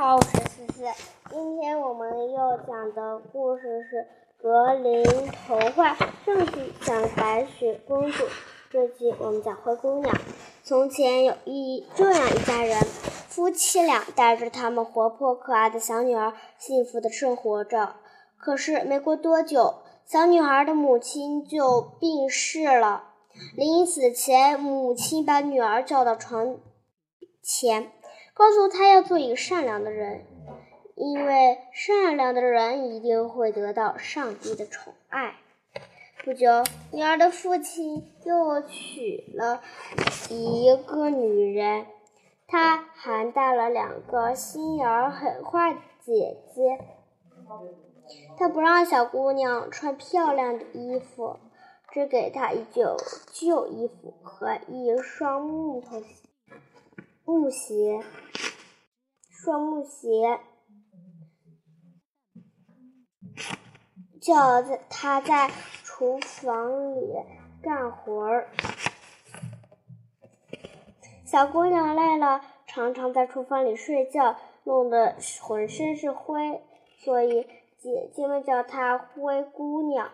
好，我是思思。今天我们要讲的故事是《格林童话》上集讲白雪公主，这集我们讲灰姑娘。从前有一这样一家人，夫妻俩带着他们活泼可爱的小女儿，幸福的生活着。可是没过多久，小女孩的母亲就病逝了。临死前，母亲把女儿叫到床前。告诉他要做一个善良的人，因为善良的人一定会得到上帝的宠爱。不久，女儿的父亲又娶了一个女人，他还带了两个心眼儿很坏的姐姐。他不让小姑娘穿漂亮的衣服，只给她一旧旧衣服和一双木头鞋木鞋。双木鞋，叫他在厨房里干活儿。小姑娘累了，常常在厨房里睡觉，弄得浑身是灰，所以姐姐们叫她灰姑娘。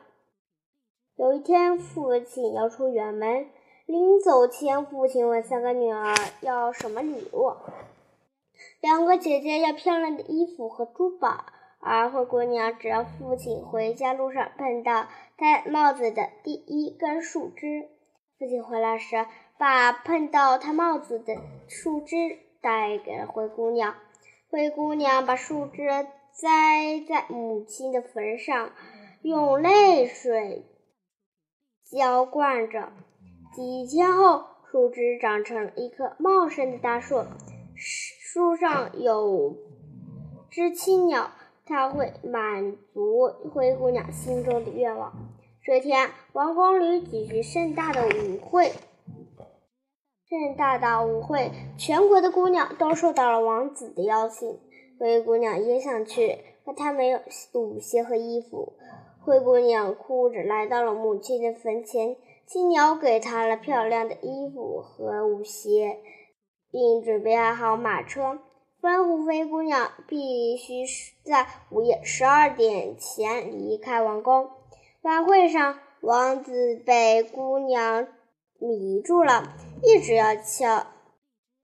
有一天，父亲要出远门，临走前，父亲问三个女儿要什么礼物。两个姐姐要漂亮的衣服和珠宝，而灰姑娘只要父亲回家路上碰到戴帽子的第一根树枝。父亲回来时，把碰到他帽子的树枝带给了灰姑娘。灰姑娘把树枝栽在母亲的坟上，用泪水浇灌着。几天后，树枝长成一棵茂盛的大树。树上有只青鸟，它会满足灰姑娘心中的愿望。这天，王宫里举行盛大的舞会，盛大的舞会，全国的姑娘都受到了王子的邀请。灰姑娘也想去，可她没有舞鞋和衣服。灰姑娘哭着来到了母亲的坟前，青鸟给她了漂亮的衣服和舞鞋。并准备好马车，吩咐灰姑娘必须在午夜十二点前离开王宫。晚会上，王子被姑娘迷住了，一直要敲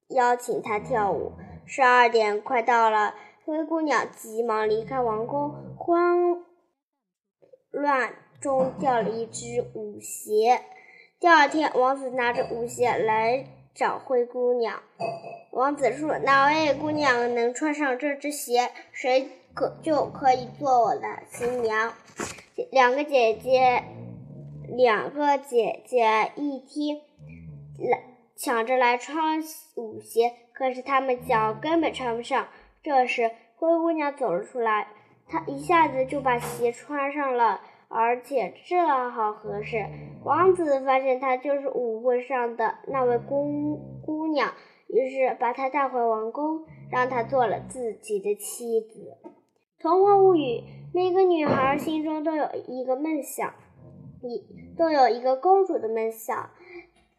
邀请她跳舞。十二点快到了，灰姑娘急忙离开王宫，慌乱中掉了一只舞鞋。第二天，王子拿着舞鞋来。找灰姑娘，王子说：“哪位姑娘能穿上这只鞋，谁可就可以做我的新娘。”两个姐姐，两个姐姐一听，来抢着来穿舞鞋，可是她们脚根本穿不上。这时，灰姑娘走了出来，她一下子就把鞋穿上了。而且正好合适。王子发现她就是舞会上的那位姑姑娘，于是把她带回王宫，让她做了自己的妻子。童话物语：每个女孩心中都有一个梦想，一都有一个公主的梦想。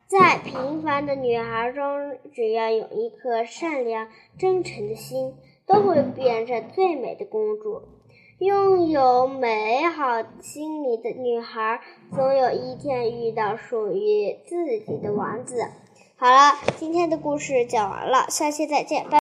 在平凡的女孩中，只要有一颗善良、真诚的心，都会变成最美的公主。拥有美好心灵的女孩，总有一天遇到属于自己的王子。好了，今天的故事讲完了，下期再见，拜。